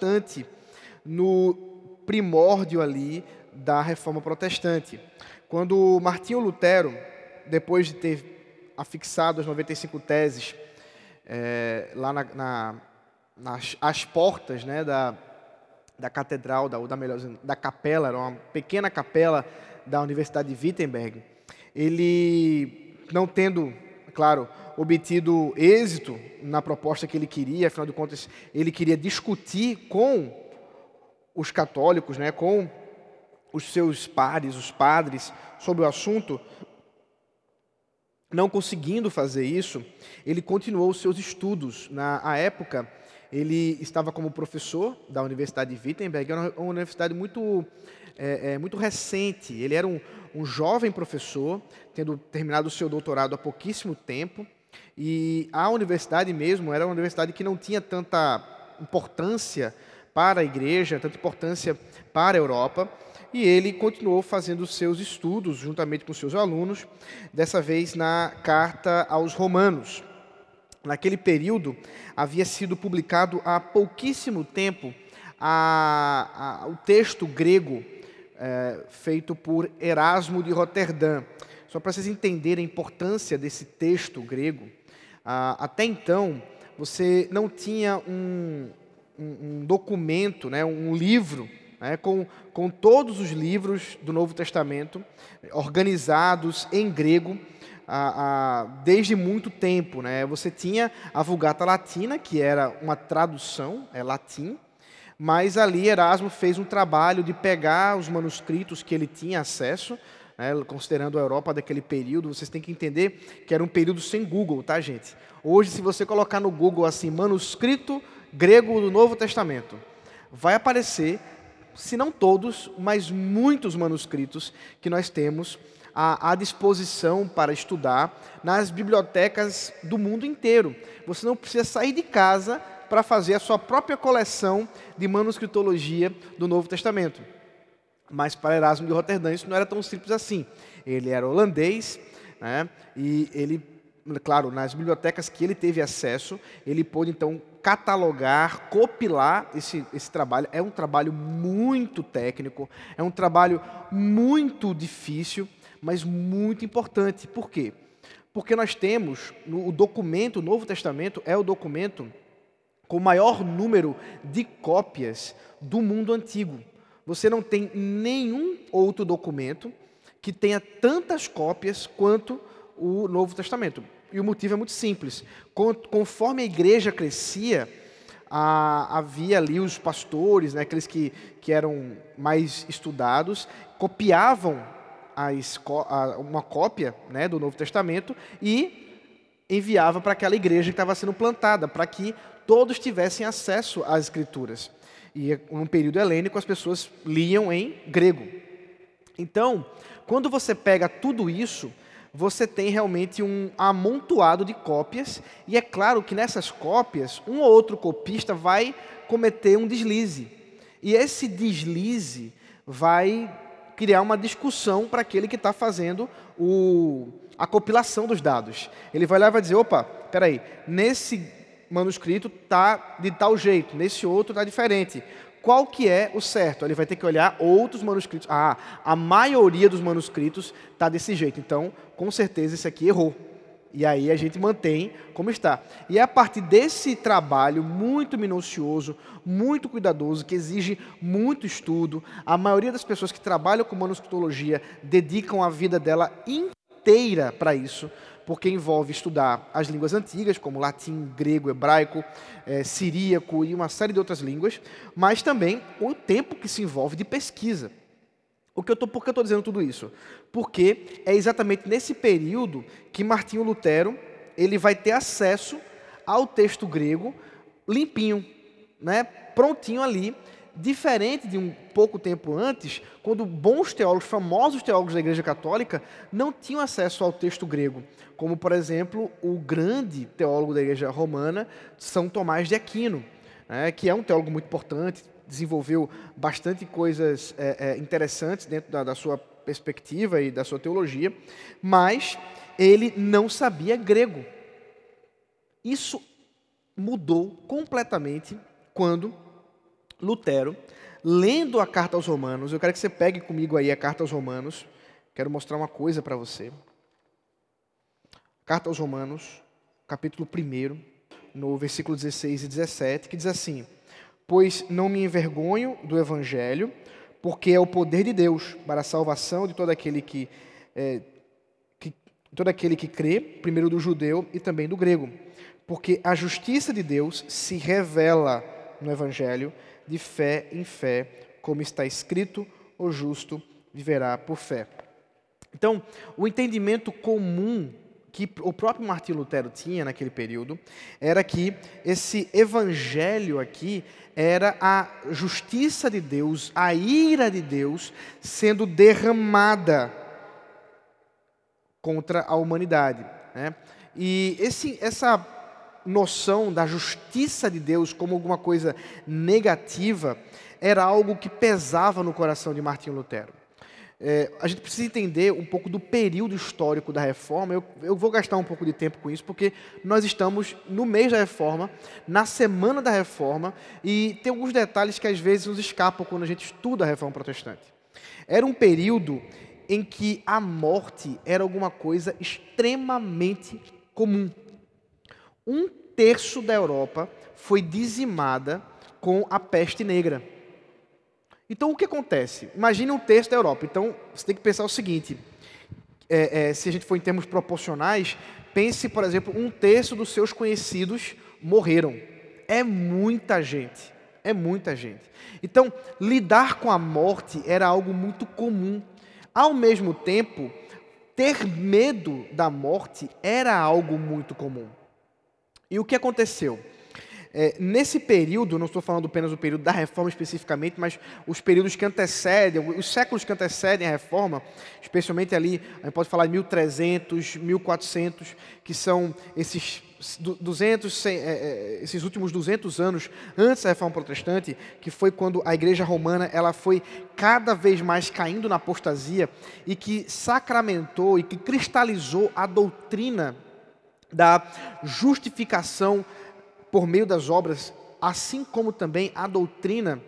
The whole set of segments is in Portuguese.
importante no primórdio ali da reforma protestante. Quando Martinho Lutero, depois de ter afixado as 95 teses é, lá na, na, nas as portas né, da, da catedral, da, da, melhor, da capela, era uma pequena capela da Universidade de Wittenberg, ele, não tendo, claro, obtido êxito na proposta que ele queria, afinal de contas, ele queria discutir com os católicos, né, com os seus pares, os padres, sobre o assunto, não conseguindo fazer isso, ele continuou os seus estudos. Na época, ele estava como professor da Universidade de Wittenberg, era uma universidade muito, é, é, muito recente. Ele era um, um jovem professor, tendo terminado o seu doutorado há pouquíssimo tempo, e a universidade mesmo era uma universidade que não tinha tanta importância para a igreja, tanta importância para a Europa e ele continuou fazendo seus estudos juntamente com seus alunos, dessa vez na carta aos Romanos. Naquele período, havia sido publicado há pouquíssimo tempo a, a, o texto grego é, feito por Erasmo de Roterdã. Só para vocês entenderem a importância desse texto grego, até então você não tinha um, um, um documento, né, um livro né, com, com todos os livros do Novo Testamento organizados em grego desde muito tempo. Né? Você tinha a Vulgata Latina, que era uma tradução, é latim, mas ali Erasmo fez um trabalho de pegar os manuscritos que ele tinha acesso, né, considerando a Europa daquele período, vocês têm que entender que era um período sem Google, tá, gente? Hoje, se você colocar no Google assim, manuscrito grego do Novo Testamento, vai aparecer se não todos, mas muitos manuscritos que nós temos à, à, disposição para estudar nas bibliotecas do mundo inteiro. Você não precisa sair de casa para fazer a sua própria coleção de manuscritologia do Novo Testamento. Mas para Erasmo de Roterdã isso não era tão simples assim. Ele era holandês né, e ele, claro, nas bibliotecas que ele teve acesso, ele pôde então catalogar, copilar esse, esse trabalho. É um trabalho muito técnico, é um trabalho muito difícil, mas muito importante. Por quê? Porque nós temos o documento, o Novo Testamento é o documento com o maior número de cópias do mundo antigo. Você não tem nenhum outro documento que tenha tantas cópias quanto o Novo Testamento. E o motivo é muito simples. Conforme a igreja crescia, havia ali os pastores, né, aqueles que, que eram mais estudados, copiavam a, uma cópia né, do Novo Testamento e enviava para aquela igreja que estava sendo plantada, para que todos tivessem acesso às escrituras. E num período helênico as pessoas liam em grego. Então, quando você pega tudo isso você tem realmente um amontoado de cópias, e é claro que nessas cópias, um ou outro copista vai cometer um deslize. E esse deslize vai criar uma discussão para aquele que está fazendo o, a compilação dos dados. Ele vai lá e vai dizer: opa, peraí, nesse manuscrito está de tal jeito, nesse outro está diferente qual que é o certo. Ele vai ter que olhar outros manuscritos. Ah, a maioria dos manuscritos está desse jeito. Então, com certeza, esse aqui errou. E aí a gente mantém como está. E é a partir desse trabalho muito minucioso, muito cuidadoso, que exige muito estudo, a maioria das pessoas que trabalham com manuscritologia dedicam a vida dela inteira para isso, porque envolve estudar as línguas antigas, como latim, grego, hebraico, é, siríaco e uma série de outras línguas, mas também o tempo que se envolve de pesquisa. O que eu tô, por que eu estou dizendo tudo isso? Porque é exatamente nesse período que Martinho Lutero ele vai ter acesso ao texto grego limpinho, né, prontinho ali, diferente de um pouco tempo antes, quando bons teólogos, famosos teólogos da Igreja Católica, não tinham acesso ao texto grego, como, por exemplo, o grande teólogo da Igreja Romana, São Tomás de Aquino, né, que é um teólogo muito importante, desenvolveu bastante coisas é, é, interessantes dentro da, da sua perspectiva e da sua teologia, mas ele não sabia grego. Isso mudou completamente quando Lutero, lendo a carta aos Romanos, eu quero que você pegue comigo aí a carta aos Romanos, quero mostrar uma coisa para você. Carta aos Romanos, capítulo 1, no versículo 16 e 17, que diz assim: Pois não me envergonho do evangelho, porque é o poder de Deus para a salvação de todo aquele que, é, que todo aquele que crê, primeiro do judeu e também do grego, porque a justiça de Deus se revela no evangelho de fé em fé, como está escrito: o justo viverá por fé. Então, o entendimento comum que o próprio Martinho Lutero tinha naquele período era que esse evangelho aqui era a justiça de Deus, a ira de Deus sendo derramada contra a humanidade. Né? E esse, essa noção da justiça de Deus como alguma coisa negativa era algo que pesava no coração de Martinho Lutero. É, a gente precisa entender um pouco do período histórico da reforma. Eu, eu, vou gastar um pouco de tempo com isso, porque nós estamos no mês da reforma, na semana da reforma, e tem alguns detalhes que às vezes nos escapam quando a gente estuda a reforma protestante. Era um período em que a morte era alguma coisa extremamente comum. Um terço da Europa foi dizimada com a peste negra. Então, o que acontece? Imagine um terço da Europa. Então, você tem que pensar o seguinte: é, é, se a gente for em termos proporcionais, pense, por exemplo, um terço dos seus conhecidos morreram. É muita gente. É muita gente. Então, lidar com a morte era algo muito comum. Ao mesmo tempo, ter medo da morte era algo muito comum. E o que aconteceu? É, nesse período, não estou falando apenas do período da reforma especificamente, mas os períodos que antecedem, os séculos que antecedem a reforma, especialmente ali, a gente pode falar de 1300, 1400, que são esses 200, é, é, esses últimos 200 anos antes da reforma protestante, que foi quando a igreja romana ela foi cada vez mais caindo na apostasia e que sacramentou e que cristalizou a doutrina da justificação por meio das obras, assim como também a doutrina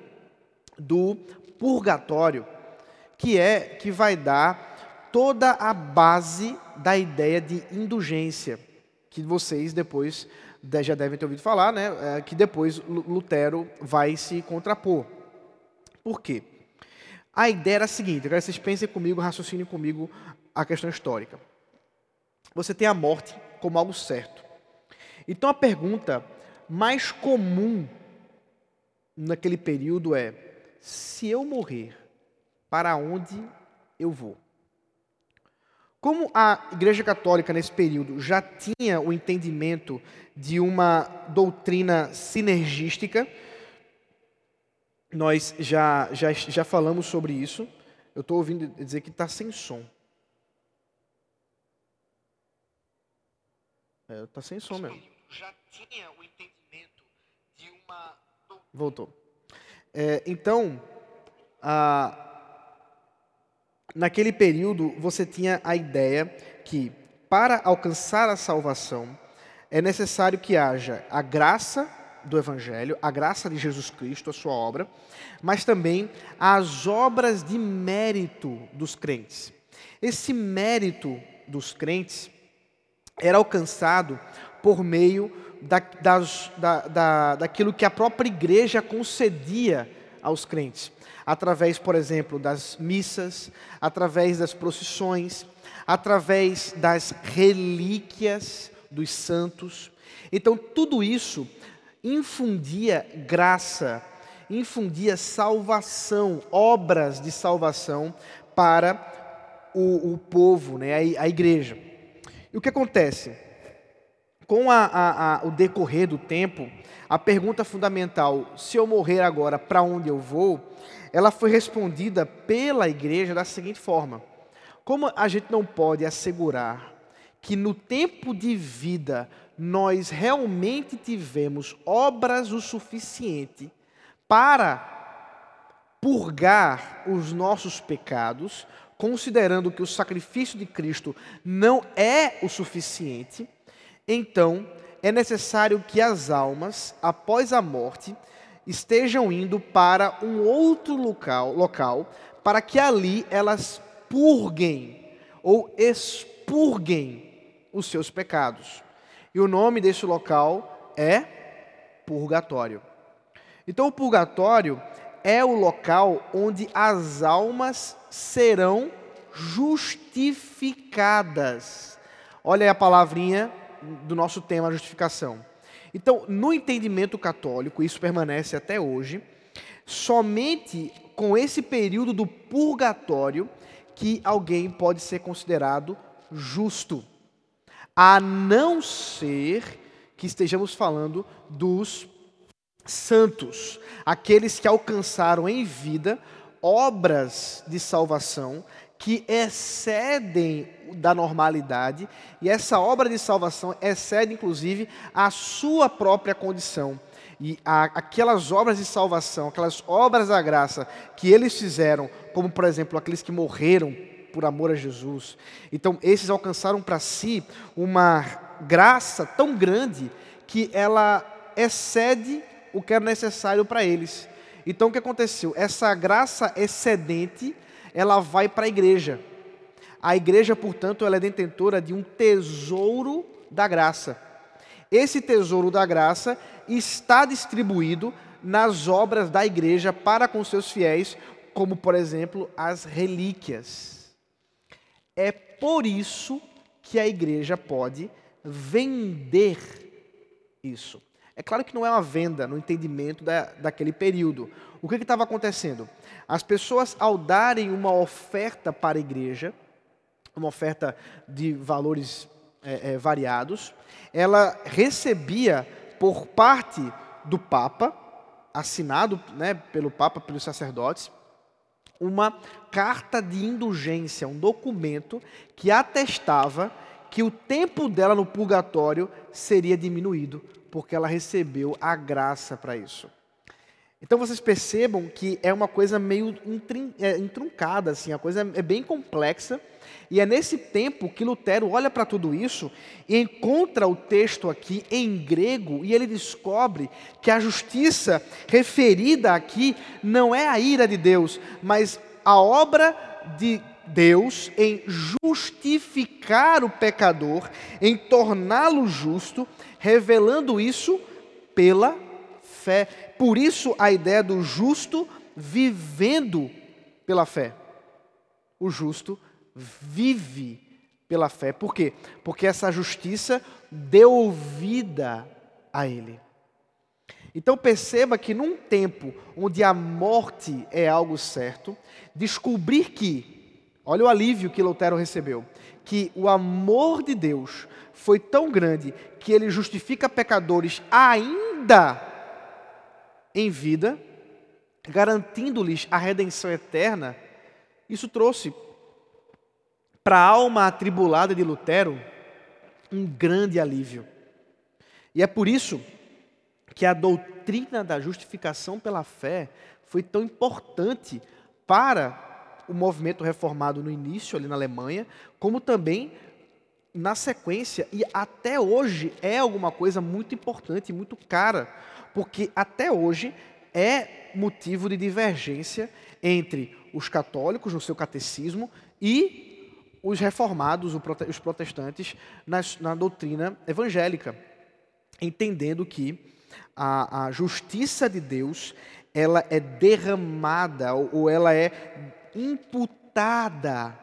do purgatório, que é que vai dar toda a base da ideia de indulgência, que vocês depois já devem ter ouvido falar, né, é, que depois Lutero vai se contrapor. Por quê? A ideia era a seguinte, que vocês pensem comigo, raciocinem comigo a questão histórica. Você tem a morte como algo certo. Então a pergunta mais comum naquele período é: se eu morrer, para onde eu vou? Como a Igreja Católica nesse período já tinha o entendimento de uma doutrina sinergística, nós já, já, já falamos sobre isso. Eu estou ouvindo dizer que está sem som. É, tá sem som mesmo. Já tinha o entendimento Voltou. É, então, a, naquele período, você tinha a ideia que, para alcançar a salvação, é necessário que haja a graça do Evangelho, a graça de Jesus Cristo, a sua obra, mas também as obras de mérito dos crentes. Esse mérito dos crentes era alcançado por meio da, das, da, da, daquilo que a própria igreja concedia aos crentes, através, por exemplo, das missas, através das procissões, através das relíquias dos santos. Então, tudo isso infundia graça, infundia salvação, obras de salvação para o, o povo, né, a, a igreja. E o que acontece? com a, a, a, o decorrer do tempo, a pergunta fundamental, se eu morrer agora, para onde eu vou, ela foi respondida pela igreja da seguinte forma: como a gente não pode assegurar que no tempo de vida nós realmente tivemos obras o suficiente para purgar os nossos pecados, considerando que o sacrifício de Cristo não é o suficiente, então é necessário que as almas, após a morte, estejam indo para um outro local, local para que ali elas purguem ou expurguem os seus pecados. E o nome desse local é purgatório. Então, o purgatório é o local onde as almas serão justificadas. Olha aí a palavrinha do nosso tema, justificação. Então, no entendimento católico, isso permanece até hoje, somente com esse período do purgatório que alguém pode ser considerado justo, a não ser que estejamos falando dos santos, aqueles que alcançaram em vida obras de salvação que excedem da normalidade, e essa obra de salvação excede inclusive a sua própria condição. E a, aquelas obras de salvação, aquelas obras da graça que eles fizeram, como por exemplo aqueles que morreram por amor a Jesus, então esses alcançaram para si uma graça tão grande que ela excede o que era necessário para eles. Então o que aconteceu? Essa graça excedente ela vai para a igreja. A igreja, portanto, ela é detentora de um tesouro da graça. Esse tesouro da graça está distribuído nas obras da igreja para com seus fiéis, como, por exemplo, as relíquias. É por isso que a igreja pode vender isso. É claro que não é uma venda no entendimento da, daquele período. O que estava acontecendo? As pessoas, ao darem uma oferta para a igreja, uma oferta de valores é, é, variados, ela recebia por parte do Papa, assinado né, pelo Papa, pelos sacerdotes, uma carta de indulgência, um documento que atestava que o tempo dela no purgatório seria diminuído, porque ela recebeu a graça para isso. Então vocês percebam que é uma coisa meio é, entruncada, assim, a coisa é bem complexa. E é nesse tempo que Lutero olha para tudo isso e encontra o texto aqui em grego e ele descobre que a justiça referida aqui não é a ira de Deus, mas a obra de Deus em justificar o pecador, em torná-lo justo, revelando isso pela fé. Por isso a ideia do justo vivendo pela fé. O justo vive pela fé. Por quê? Porque essa justiça deu vida a ele. Então perceba que num tempo onde a morte é algo certo, descobrir que, olha o alívio que Lutero recebeu, que o amor de Deus foi tão grande que ele justifica pecadores ainda em vida, garantindo-lhes a redenção eterna, isso trouxe para a alma atribulada de Lutero um grande alívio. E é por isso que a doutrina da justificação pela fé foi tão importante para o movimento reformado no início, ali na Alemanha, como também na sequência, e até hoje é alguma coisa muito importante, muito cara, porque até hoje é motivo de divergência entre os católicos no seu catecismo e os reformados, os protestantes, na doutrina evangélica, entendendo que a, a justiça de Deus ela é derramada ou ela é imputada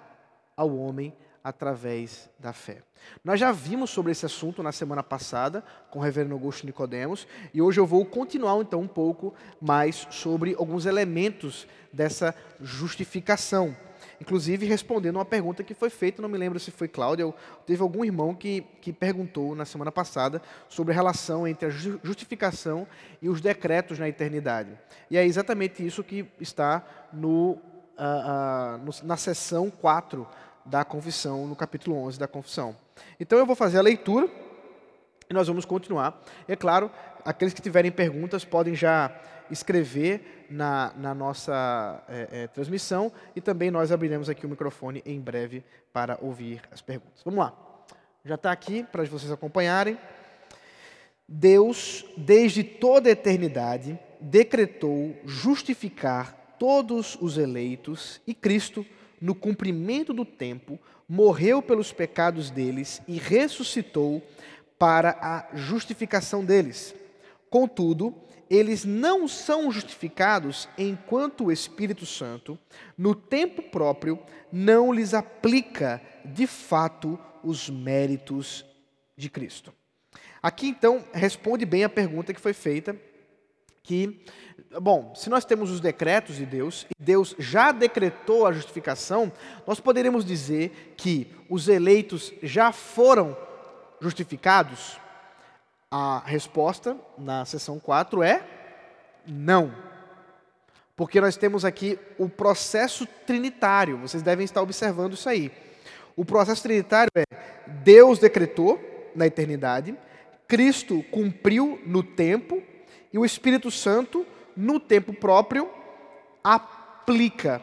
ao homem através da fé. Nós já vimos sobre esse assunto na semana passada com o reverendo Augusto Nicodemos e hoje eu vou continuar então um pouco mais sobre alguns elementos dessa justificação. Inclusive respondendo uma pergunta que foi feita, não me lembro se foi Cláudia, teve algum irmão que, que perguntou na semana passada sobre a relação entre a justificação e os decretos na eternidade. E é exatamente isso que está no, uh, no na seção 4 da confissão, no capítulo 11 da confissão. Então eu vou fazer a leitura e nós vamos continuar. É claro, aqueles que tiverem perguntas podem já escrever na, na nossa é, é, transmissão e também nós abriremos aqui o microfone em breve para ouvir as perguntas. Vamos lá. Já está aqui para vocês acompanharem. Deus, desde toda a eternidade, decretou justificar todos os eleitos e Cristo, no cumprimento do tempo, morreu pelos pecados deles e ressuscitou para a justificação deles. Contudo, eles não são justificados enquanto o Espírito Santo, no tempo próprio, não lhes aplica de fato os méritos de Cristo. Aqui então responde bem a pergunta que foi feita, que, bom, se nós temos os decretos de Deus, e Deus já decretou a justificação, nós poderíamos dizer que os eleitos já foram justificados? A resposta na seção 4 é não. Porque nós temos aqui o processo trinitário, vocês devem estar observando isso aí. O processo trinitário é Deus decretou na eternidade, Cristo cumpriu no tempo e o Espírito Santo, no tempo próprio, aplica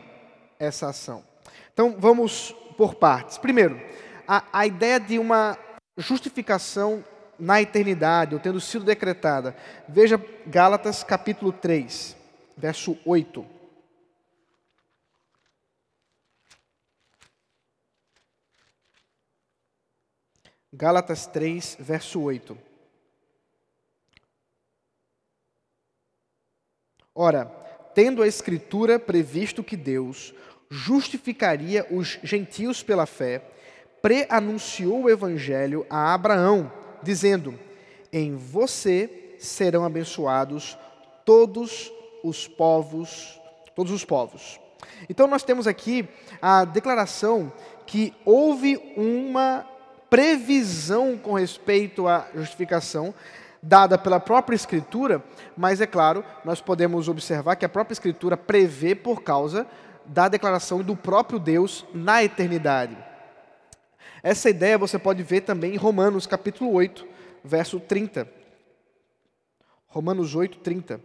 essa ação. Então vamos por partes. Primeiro, a, a ideia de uma justificação na eternidade, ou tendo sido decretada. Veja Gálatas capítulo 3, verso 8. Gálatas 3, verso 8. Ora, tendo a Escritura previsto que Deus justificaria os gentios pela fé, preanunciou o Evangelho a Abraão, dizendo: Em você serão abençoados todos os povos, todos os povos. Então nós temos aqui a declaração que houve uma previsão com respeito à justificação dada pela própria Escritura, mas é claro, nós podemos observar que a própria Escritura prevê por causa da declaração do próprio Deus na eternidade. Essa ideia você pode ver também em Romanos capítulo 8, verso 30. Romanos 8, 30.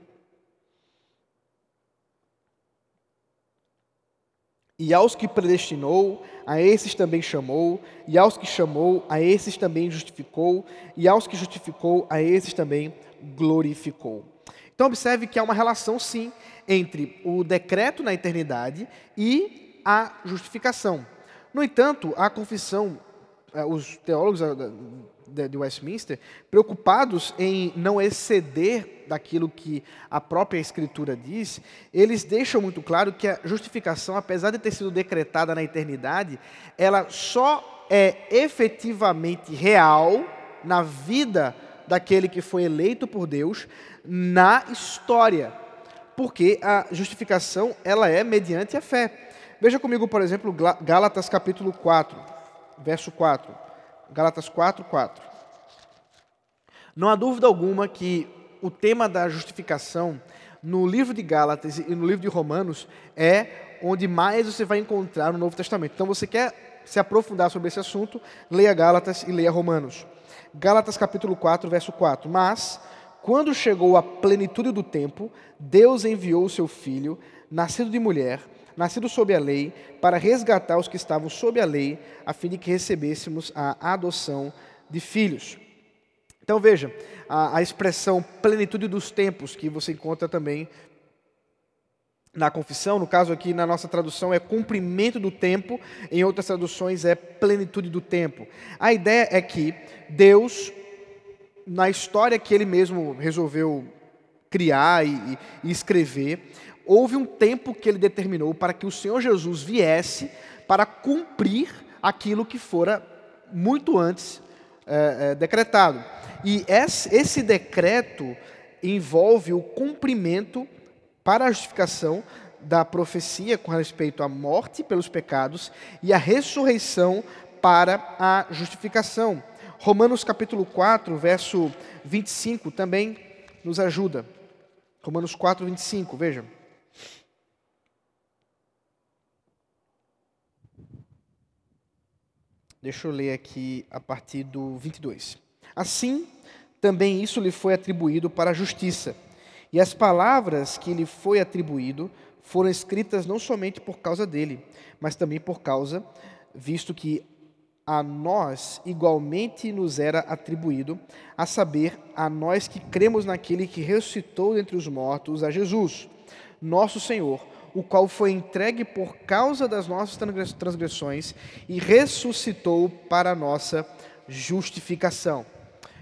E aos que predestinou, a esses também chamou, e aos que chamou, a esses também justificou, e aos que justificou, a esses também glorificou. Então, observe que há uma relação, sim, entre o decreto na eternidade e a justificação. No entanto, a confissão, eh, os teólogos de Westminster, preocupados em não exceder daquilo que a própria Escritura diz, eles deixam muito claro que a justificação, apesar de ter sido decretada na eternidade, ela só é efetivamente real na vida daquele que foi eleito por Deus na história. Porque a justificação, ela é mediante a fé. Veja comigo, por exemplo, Gálatas capítulo 4, verso 4. Galatas 4, 4. Não há dúvida alguma que o tema da justificação no livro de Gálatas e no livro de Romanos é onde mais você vai encontrar no Novo Testamento. Então, você quer se aprofundar sobre esse assunto, leia Gálatas e leia Romanos. Gálatas capítulo 4, verso 4. Mas, quando chegou a plenitude do tempo, Deus enviou o seu filho, nascido de mulher, nascido sob a lei, para resgatar os que estavam sob a lei, a fim de que recebêssemos a adoção de filhos. Então veja, a, a expressão plenitude dos tempos, que você encontra também na confissão, no caso aqui na nossa tradução é cumprimento do tempo, em outras traduções é plenitude do tempo. A ideia é que Deus, na história que Ele mesmo resolveu criar e, e escrever, houve um tempo que Ele determinou para que o Senhor Jesus viesse para cumprir aquilo que fora muito antes é, é, decretado. E esse decreto envolve o cumprimento para a justificação da profecia com respeito à morte pelos pecados e a ressurreição para a justificação. Romanos capítulo 4, verso 25 também nos ajuda. Romanos 4, 25, veja. Deixa eu ler aqui a partir do 22. Assim, também isso lhe foi atribuído para a justiça. E as palavras que lhe foi atribuído foram escritas não somente por causa dele, mas também por causa, visto que a nós igualmente nos era atribuído, a saber, a nós que cremos naquele que ressuscitou dentre os mortos, a Jesus, nosso Senhor, o qual foi entregue por causa das nossas transgressões e ressuscitou para a nossa justificação.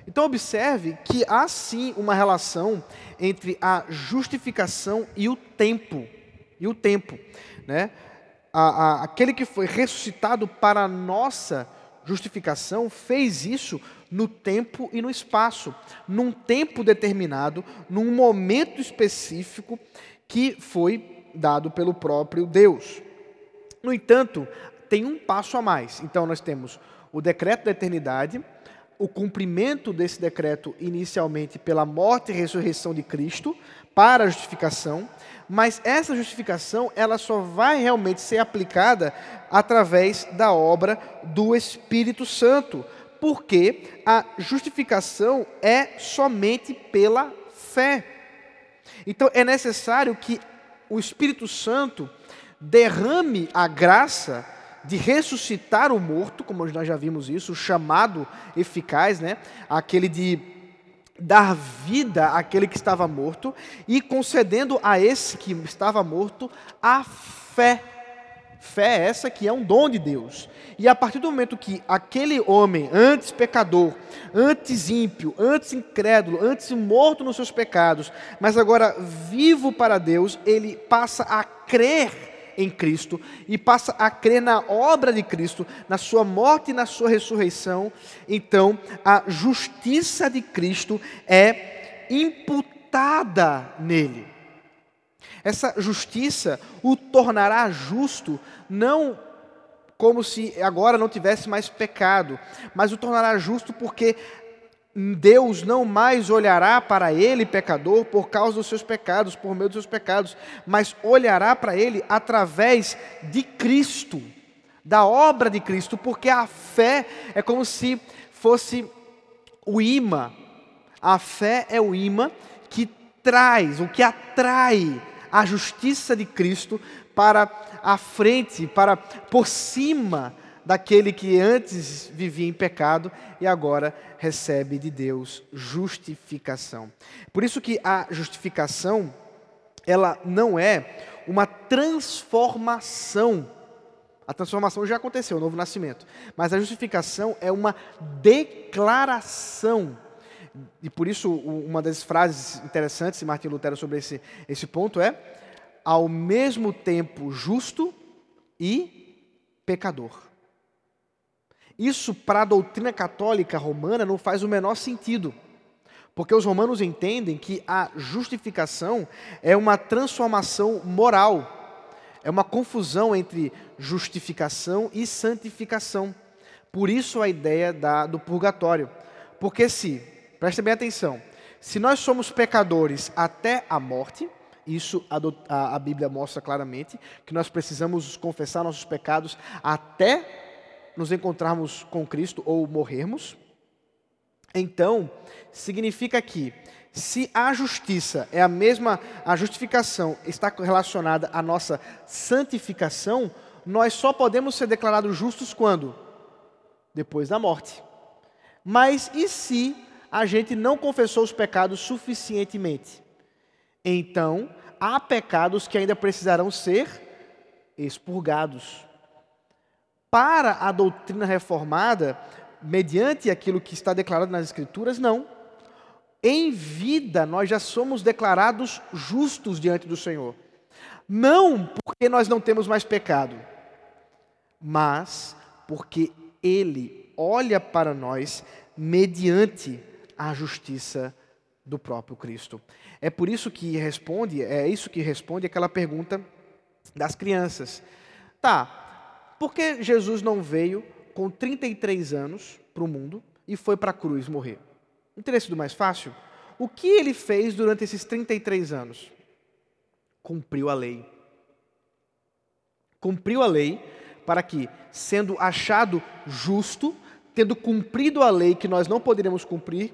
Então, observe que há sim uma relação entre a justificação e o tempo. E o tempo. Né? A, a, aquele que foi ressuscitado para a nossa justificação fez isso no tempo e no espaço, num tempo determinado, num momento específico que foi dado pelo próprio Deus. No entanto, tem um passo a mais. Então, nós temos o decreto da eternidade, o cumprimento desse decreto inicialmente pela morte e ressurreição de Cristo para a justificação, mas essa justificação ela só vai realmente ser aplicada através da obra do Espírito Santo, porque a justificação é somente pela fé. Então é necessário que o Espírito Santo derrame a graça de ressuscitar o morto, como nós já vimos isso, o chamado eficaz, né? aquele de dar vida àquele que estava morto e concedendo a esse que estava morto a fé. Fé essa que é um dom de Deus. E a partir do momento que aquele homem, antes pecador, antes ímpio, antes incrédulo, antes morto nos seus pecados, mas agora vivo para Deus, ele passa a crer em Cristo e passa a crer na obra de Cristo, na sua morte e na sua ressurreição, então a justiça de Cristo é imputada nele. Essa justiça o tornará justo, não como se agora não tivesse mais pecado, mas o tornará justo porque Deus não mais olhará para ele, pecador, por causa dos seus pecados, por meio dos seus pecados, mas olhará para ele através de Cristo, da obra de Cristo, porque a fé é como se fosse o imã. A fé é o imã que traz, o que atrai a justiça de Cristo para a frente, para por cima daquele que antes vivia em pecado e agora recebe de Deus justificação. Por isso que a justificação, ela não é uma transformação. A transformação já aconteceu, o novo nascimento. Mas a justificação é uma declaração. E por isso, uma das frases interessantes de Martin Lutero sobre esse, esse ponto é: ao mesmo tempo justo e pecador. Isso, para a doutrina católica romana, não faz o menor sentido. Porque os romanos entendem que a justificação é uma transformação moral, é uma confusão entre justificação e santificação. Por isso a ideia da, do purgatório. Porque se, preste bem atenção, se nós somos pecadores até a morte, isso a, a, a Bíblia mostra claramente, que nós precisamos confessar nossos pecados até nos encontrarmos com Cristo ou morrermos. Então, significa que se a justiça é a mesma, a justificação está relacionada à nossa santificação, nós só podemos ser declarados justos quando? Depois da morte. Mas e se a gente não confessou os pecados suficientemente? Então, há pecados que ainda precisarão ser expurgados para a doutrina reformada, mediante aquilo que está declarado nas Escrituras, não. Em vida, nós já somos declarados justos diante do Senhor. Não porque nós não temos mais pecado, mas porque Ele olha para nós mediante a justiça do próprio Cristo. É por isso que responde, é isso que responde aquela pergunta das crianças. Tá, por que Jesus não veio com 33 anos para o mundo e foi para a cruz morrer? Não teria sido mais fácil? O que ele fez durante esses 33 anos? Cumpriu a lei. Cumpriu a lei para que, sendo achado justo, tendo cumprido a lei que nós não poderíamos cumprir,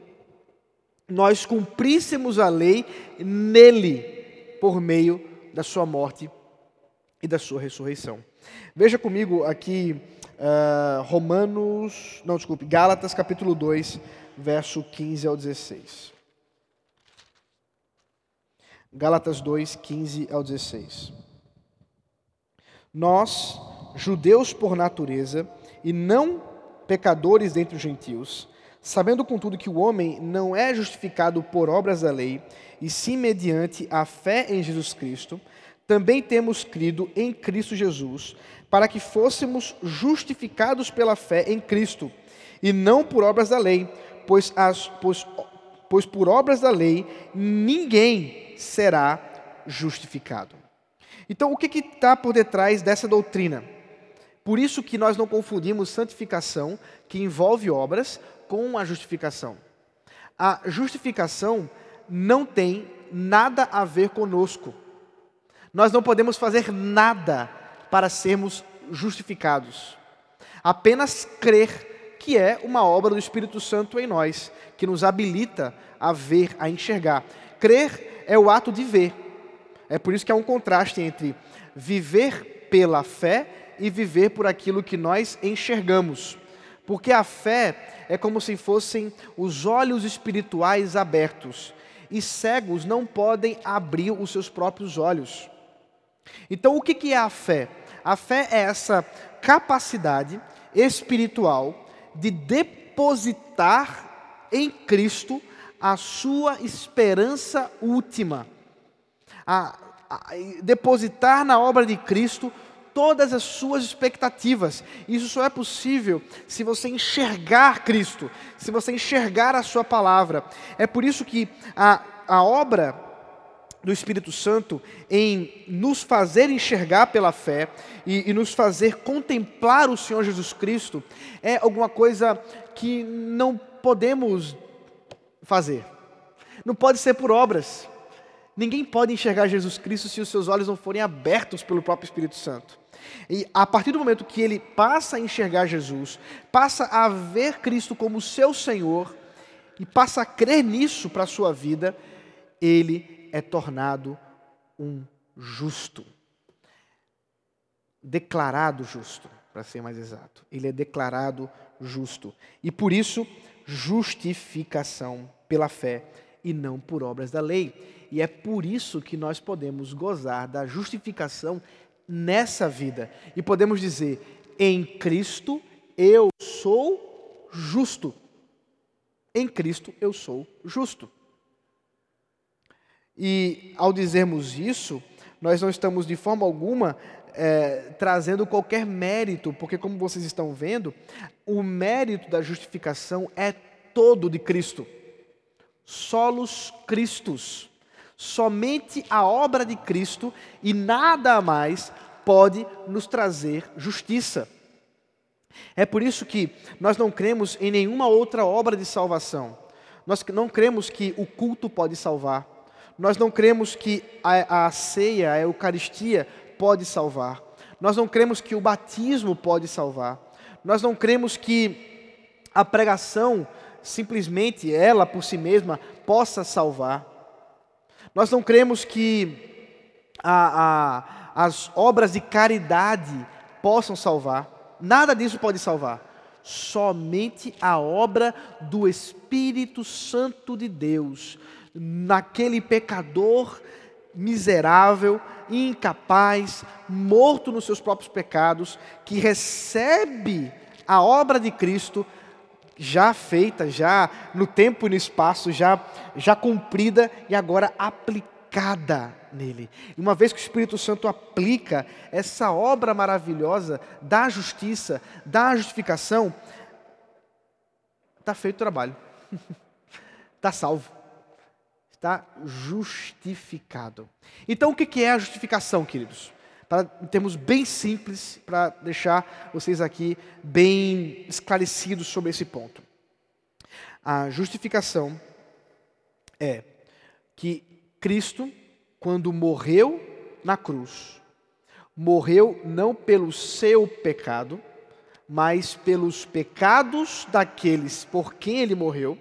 nós cumpríssemos a lei nele, por meio da sua morte e da sua ressurreição. Veja comigo aqui uh, Romanos, não, desculpe, Gálatas capítulo 2, verso 15 ao 16. Gálatas 2, 15 ao 16. Nós, judeus por natureza, e não pecadores dentre os gentios, sabendo contudo que o homem não é justificado por obras da lei, e sim mediante a fé em Jesus Cristo, também temos crido em Cristo Jesus, para que fôssemos justificados pela fé em Cristo, e não por obras da lei, pois, as, pois, pois por obras da lei ninguém será justificado. Então, o que está por detrás dessa doutrina? Por isso que nós não confundimos santificação, que envolve obras, com a justificação. A justificação não tem nada a ver conosco. Nós não podemos fazer nada para sermos justificados. Apenas crer que é uma obra do Espírito Santo em nós, que nos habilita a ver, a enxergar. Crer é o ato de ver. É por isso que há um contraste entre viver pela fé e viver por aquilo que nós enxergamos. Porque a fé é como se fossem os olhos espirituais abertos, e cegos não podem abrir os seus próprios olhos. Então, o que é a fé? A fé é essa capacidade espiritual de depositar em Cristo a sua esperança última, a, a, depositar na obra de Cristo todas as suas expectativas. Isso só é possível se você enxergar Cristo, se você enxergar a Sua palavra. É por isso que a, a obra do Espírito Santo em nos fazer enxergar pela fé e, e, nos fazer contemplar o Senhor Jesus Cristo é alguma coisa que não podemos fazer. Não pode ser por obras. Ninguém pode enxergar Jesus Cristo se os seus olhos não forem abertos pelo próprio Espírito Santo. E a partir do momento que ele passa a enxergar Jesus, passa a ver Cristo como seu Senhor e passa a crer nisso para a sua vida, ele é tornado um justo. Declarado justo, para ser mais exato. Ele é declarado justo. E por isso, justificação pela fé e não por obras da lei. E é por isso que nós podemos gozar da justificação nessa vida. E podemos dizer: em Cristo eu sou justo. Em Cristo eu sou justo. E ao dizermos isso, nós não estamos de forma alguma é, trazendo qualquer mérito, porque, como vocês estão vendo, o mérito da justificação é todo de Cristo. Solos Christus. Somente a obra de Cristo e nada mais pode nos trazer justiça. É por isso que nós não cremos em nenhuma outra obra de salvação. Nós não cremos que o culto pode salvar. Nós não cremos que a, a ceia, a Eucaristia pode salvar. Nós não cremos que o batismo pode salvar. Nós não cremos que a pregação, simplesmente ela por si mesma, possa salvar. Nós não cremos que a, a, as obras de caridade possam salvar. Nada disso pode salvar. Somente a obra do Espírito Santo de Deus, naquele pecador miserável, incapaz, morto nos seus próprios pecados, que recebe a obra de Cristo já feita, já no tempo e no espaço, já, já cumprida e agora aplicada nele. E uma vez que o Espírito Santo aplica essa obra maravilhosa da justiça, da justificação, está feito o trabalho, está salvo, está justificado. Então, o que é a justificação, queridos? Para termos bem simples, para deixar vocês aqui bem esclarecidos sobre esse ponto. A justificação é que Cristo, quando morreu na cruz, morreu não pelo seu pecado, mas pelos pecados daqueles por quem ele morreu,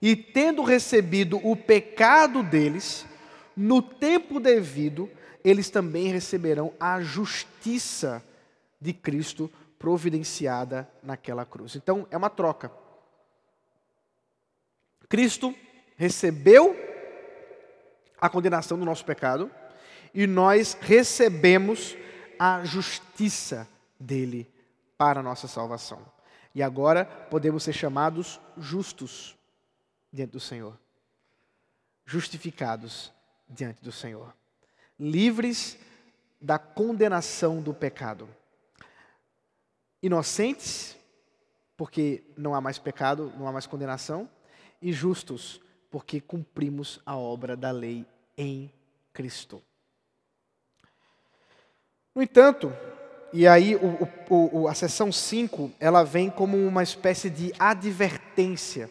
e tendo recebido o pecado deles, no tempo devido, eles também receberão a justiça de Cristo providenciada naquela cruz. Então, é uma troca. Cristo recebeu a condenação do nosso pecado e nós recebemos a justiça dele para a nossa salvação. E agora podemos ser chamados justos diante do Senhor. Justificados diante do Senhor. Livres da condenação do pecado. Inocentes, porque não há mais pecado, não há mais condenação. E justos, porque cumprimos a obra da lei em Cristo. No entanto, e aí o, o, a seção 5, ela vem como uma espécie de advertência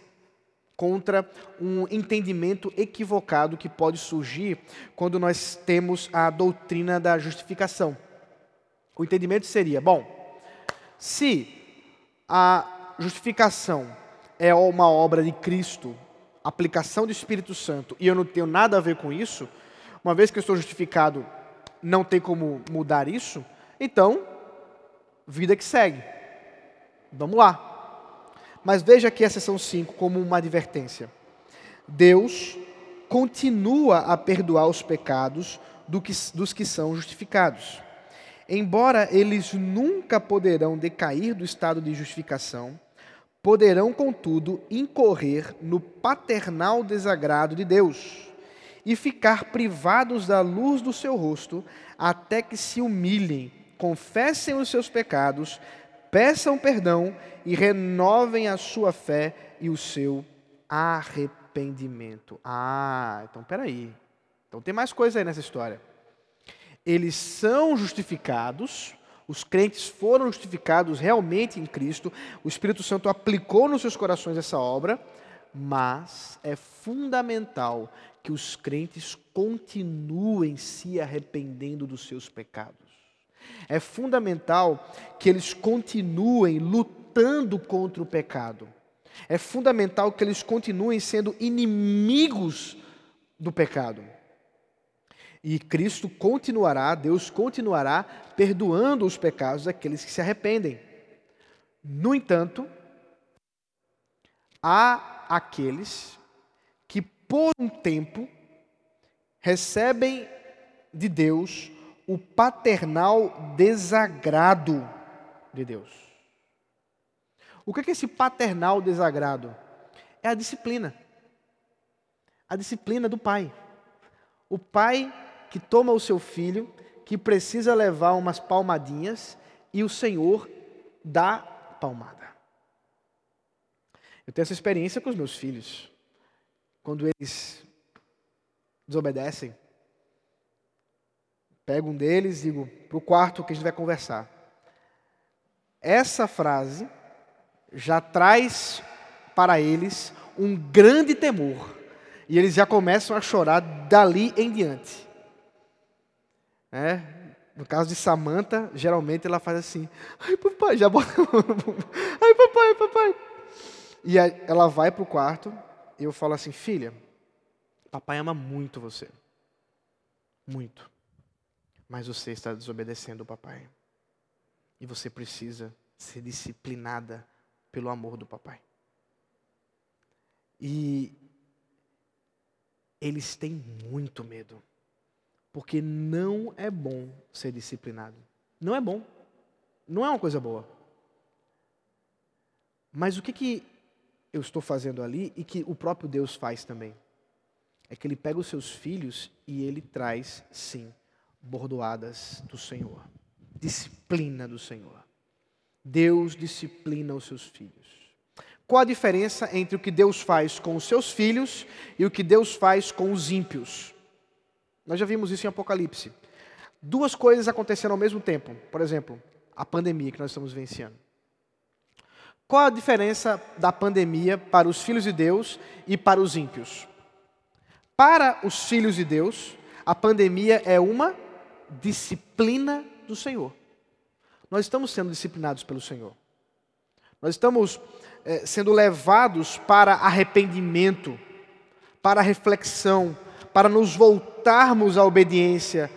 contra um entendimento equivocado que pode surgir quando nós temos a doutrina da justificação. O entendimento seria, bom, se a justificação é uma obra de Cristo, aplicação do Espírito Santo, e eu não tenho nada a ver com isso, uma vez que eu estou justificado, não tem como mudar isso, então, vida que segue. Vamos lá. Mas veja aqui a seção 5 como uma advertência. Deus continua a perdoar os pecados do que, dos que são justificados. Embora eles nunca poderão decair do estado de justificação, poderão, contudo, incorrer no paternal desagrado de Deus e ficar privados da luz do seu rosto até que se humilhem, confessem os seus pecados, peçam perdão e renovem a sua fé e o seu arrependimento. Ah, então peraí. Então tem mais coisa aí nessa história. Eles são justificados, os crentes foram justificados realmente em Cristo, o Espírito Santo aplicou nos seus corações essa obra, mas é fundamental que os crentes continuem se arrependendo dos seus pecados. É fundamental que eles continuem lutando contra o pecado. É fundamental que eles continuem sendo inimigos do pecado. E Cristo continuará, Deus continuará perdoando os pecados daqueles que se arrependem. No entanto, há aqueles que por um tempo recebem de Deus o paternal desagrado de Deus. O que é esse paternal desagrado? É a disciplina. A disciplina do pai. O pai que toma o seu filho, que precisa levar umas palmadinhas, e o Senhor dá palmada. Eu tenho essa experiência com os meus filhos. Quando eles desobedecem, Pego um deles e digo, para o quarto que a gente vai conversar. Essa frase já traz para eles um grande temor. E eles já começam a chorar dali em diante. É, no caso de Samantha, geralmente ela faz assim: ai papai, já bota. ai papai, ai papai. E ela vai para o quarto e eu falo assim: filha, papai ama muito você. Muito. Mas você está desobedecendo o papai. E você precisa ser disciplinada pelo amor do papai. E eles têm muito medo. Porque não é bom ser disciplinado. Não é bom. Não é uma coisa boa. Mas o que, que eu estou fazendo ali e que o próprio Deus faz também? É que ele pega os seus filhos e ele traz, sim, bordoadas do Senhor. Disciplina do Senhor. Deus disciplina os seus filhos. Qual a diferença entre o que Deus faz com os seus filhos e o que Deus faz com os ímpios? Nós já vimos isso em Apocalipse. Duas coisas acontecendo ao mesmo tempo. Por exemplo, a pandemia que nós estamos vencendo. Qual a diferença da pandemia para os filhos de Deus e para os ímpios? Para os filhos de Deus, a pandemia é uma disciplina do Senhor. Nós estamos sendo disciplinados pelo Senhor. Nós estamos é, sendo levados para arrependimento, para reflexão, para nos voltarmos à obediência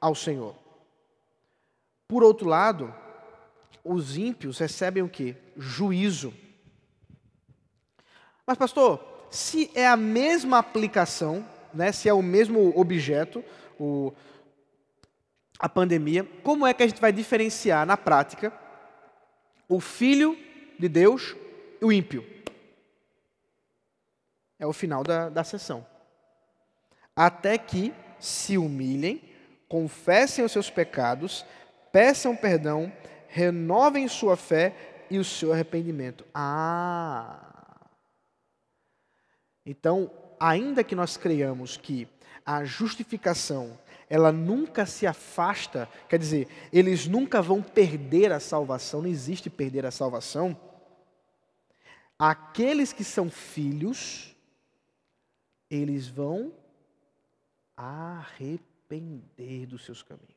ao Senhor. Por outro lado, os ímpios recebem o que? Juízo. Mas, pastor, se é a mesma aplicação, né, se é o mesmo objeto, o, a pandemia, como é que a gente vai diferenciar na prática o filho de Deus e o ímpio? É o final da, da sessão. Até que se humilhem, confessem os seus pecados, peçam perdão, renovem sua fé e o seu arrependimento. Ah! Então, ainda que nós creiamos que a justificação ela nunca se afasta, quer dizer, eles nunca vão perder a salvação, não existe perder a salvação. Aqueles que são filhos, eles vão arrepender dos seus caminhos.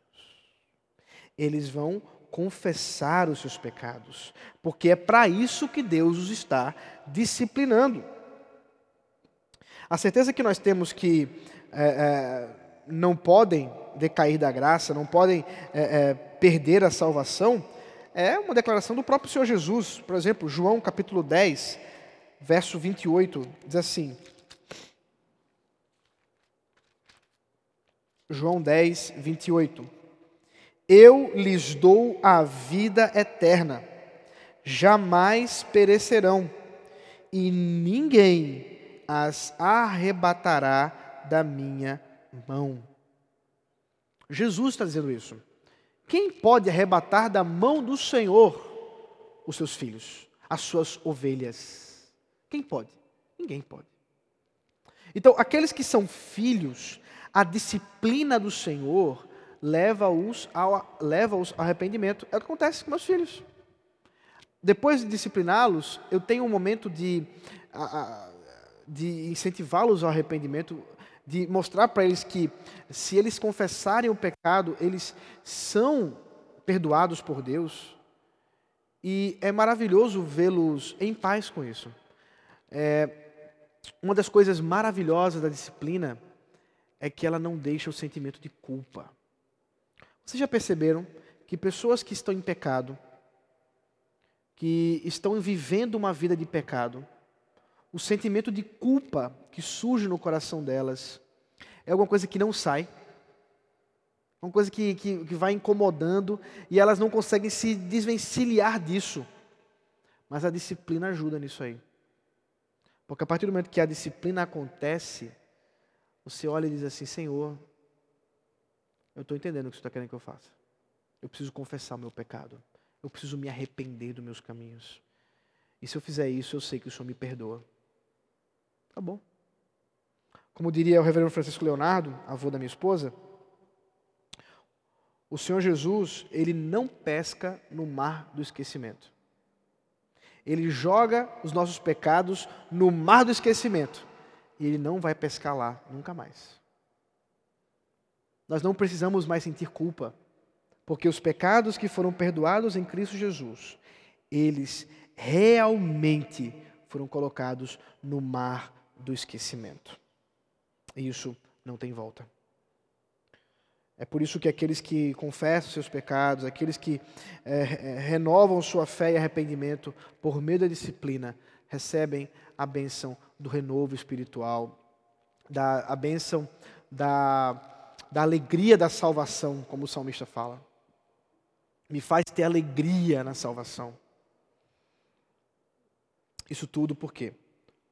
Eles vão confessar os seus pecados, porque é para isso que Deus os está disciplinando. A certeza que nós temos que é, é, não podem decair da graça, não podem é, é perder a salvação, é uma declaração do próprio Senhor Jesus. Por exemplo, João capítulo 10, verso 28, diz assim: João 10, 28. Eu lhes dou a vida eterna, jamais perecerão, e ninguém as arrebatará da minha mão. Jesus está dizendo isso. Quem pode arrebatar da mão do Senhor os seus filhos, as suas ovelhas? Quem pode? Ninguém pode. Então, aqueles que são filhos, a disciplina do Senhor leva-os ao, leva ao arrependimento. É o que acontece com meus filhos. Depois de discipliná-los, eu tenho um momento de, de incentivá-los ao arrependimento, de mostrar para eles que, se eles confessarem o pecado, eles são perdoados por Deus. E é maravilhoso vê-los em paz com isso. É, uma das coisas maravilhosas da disciplina é que ela não deixa o sentimento de culpa. Vocês já perceberam que pessoas que estão em pecado, que estão vivendo uma vida de pecado, o sentimento de culpa que surge no coração delas é alguma coisa que não sai, uma coisa que, que, que vai incomodando e elas não conseguem se desvencilhar disso. Mas a disciplina ajuda nisso aí. Porque a partir do momento que a disciplina acontece, você olha e diz assim: Senhor, eu estou entendendo o que você está querendo que eu faça. Eu preciso confessar o meu pecado. Eu preciso me arrepender dos meus caminhos. E se eu fizer isso, eu sei que o Senhor me perdoa. Tá bom. Como diria o reverendo Francisco Leonardo, avô da minha esposa, o Senhor Jesus, ele não pesca no mar do esquecimento. Ele joga os nossos pecados no mar do esquecimento e ele não vai pescar lá nunca mais. Nós não precisamos mais sentir culpa, porque os pecados que foram perdoados em Cristo Jesus, eles realmente foram colocados no mar do esquecimento. E isso não tem volta. É por isso que aqueles que confessam seus pecados, aqueles que é, renovam sua fé e arrependimento por meio da disciplina, recebem a bênção do renovo espiritual, da, a bênção da, da alegria da salvação, como o salmista fala. Me faz ter alegria na salvação. Isso tudo por quê?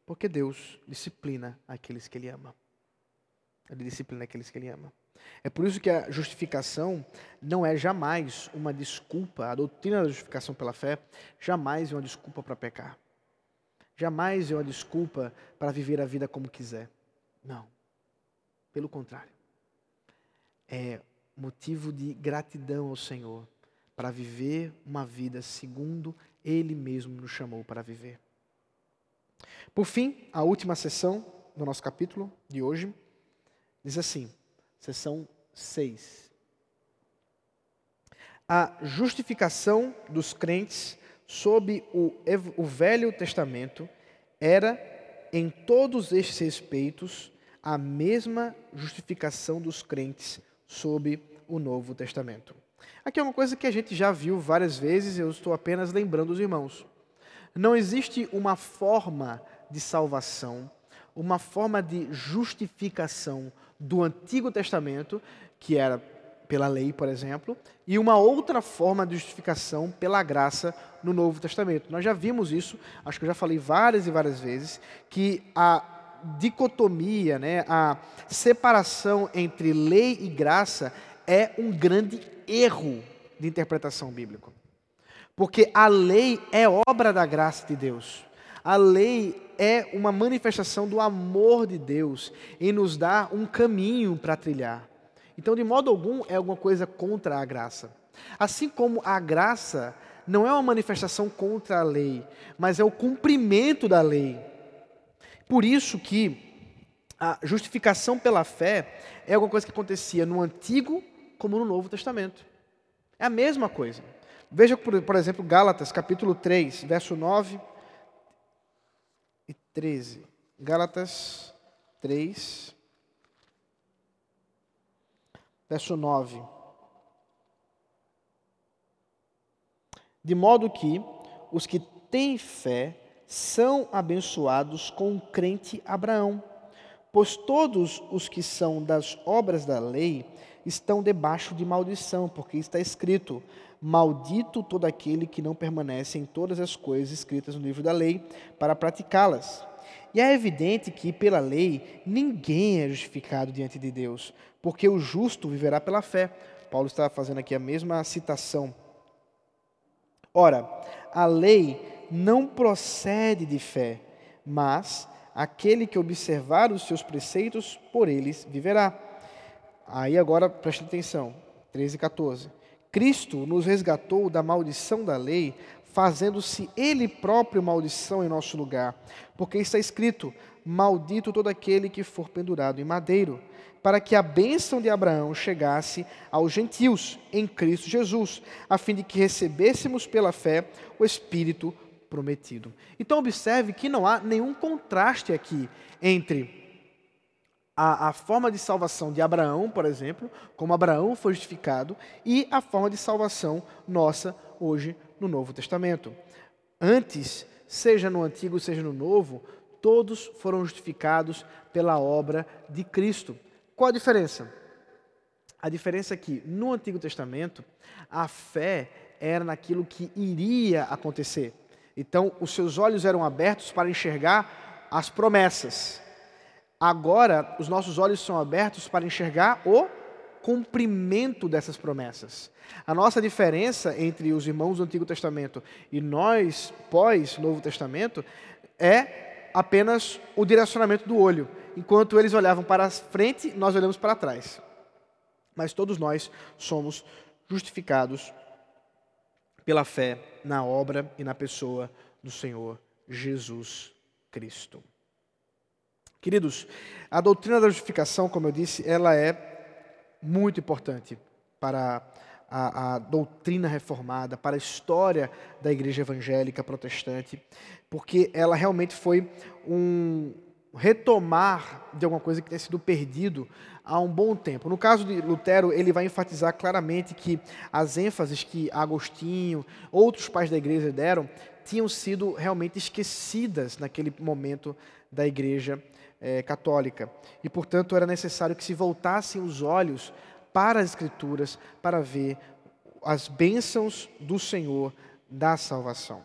Porque Deus disciplina aqueles que Ele ama. Ele disciplina aqueles que Ele ama. É por isso que a justificação não é jamais uma desculpa, a doutrina da justificação pela fé jamais é uma desculpa para pecar. Jamais é uma desculpa para viver a vida como quiser. Não. Pelo contrário. É motivo de gratidão ao Senhor para viver uma vida segundo Ele mesmo nos chamou para viver. Por fim, a última sessão do nosso capítulo de hoje diz assim, sessão 6. A justificação dos crentes sob o, o Velho Testamento era, em todos estes respeitos, a mesma justificação dos crentes sob o Novo Testamento. Aqui é uma coisa que a gente já viu várias vezes, eu estou apenas lembrando os irmãos. Não existe uma forma de salvação, uma forma de justificação do Antigo Testamento, que era pela lei, por exemplo, e uma outra forma de justificação pela graça no Novo Testamento. Nós já vimos isso, acho que eu já falei várias e várias vezes, que a dicotomia, né, a separação entre lei e graça é um grande erro de interpretação bíblica. Porque a lei é obra da graça de Deus. A lei é uma manifestação do amor de Deus em nos dar um caminho para trilhar. Então, de modo algum, é alguma coisa contra a graça. Assim como a graça não é uma manifestação contra a lei, mas é o cumprimento da lei. Por isso que a justificação pela fé é alguma coisa que acontecia no Antigo como no Novo Testamento. É a mesma coisa. Veja, por, exemplo, Gálatas, capítulo 3, verso 9 e 13. Gálatas 3, verso 9. De modo que os que têm fé são abençoados com o crente Abraão, pois todos os que são das obras da lei estão debaixo de maldição, porque está escrito: Maldito todo aquele que não permanece em todas as coisas escritas no livro da lei para praticá-las. E é evidente que, pela lei, ninguém é justificado diante de Deus, porque o justo viverá pela fé. Paulo está fazendo aqui a mesma citação. Ora, a lei não procede de fé, mas aquele que observar os seus preceitos, por eles viverá. Aí agora preste atenção, 13 e 14. Cristo nos resgatou da maldição da lei, fazendo-se Ele próprio maldição em nosso lugar. Porque está escrito: Maldito todo aquele que for pendurado em madeiro, para que a bênção de Abraão chegasse aos gentios em Cristo Jesus, a fim de que recebêssemos pela fé o Espírito prometido. Então, observe que não há nenhum contraste aqui entre a, a, forma de salvação de Abraão, por exemplo, como Abraão foi justificado, e a forma de salvação nossa hoje no Novo Testamento. Antes, seja no Antigo, seja no Novo, todos foram justificados pela obra de Cristo. Qual a diferença? A diferença é que no Antigo Testamento, a fé era naquilo que iria acontecer. Então, os seus olhos eram abertos para enxergar as promessas. Agora, os nossos olhos são abertos para enxergar o cumprimento dessas promessas. A nossa diferença entre os irmãos do Antigo Testamento e nós, pós-Novo Testamento, é apenas o direcionamento do olho. Enquanto eles olhavam para frente, nós olhamos para trás. Mas todos nós somos justificados pela fé na obra e na pessoa do Senhor Jesus Cristo. Queridos, a doutrina da justificação, como eu disse, ela é muito importante para a, a, doutrina reformada, para a história da igreja evangélica protestante, porque ela realmente foi um retomar de alguma coisa que tinha sido perdido há um bom tempo. No caso de Lutero, ele vai enfatizar claramente que as ênfases que Agostinho, outros pais da igreja deram, tinham sido realmente esquecidas naquele momento da igreja é, católica. E, portanto, era necessário que se voltassem os olhos para as Escrituras para ver as bênçãos do Senhor da salvação.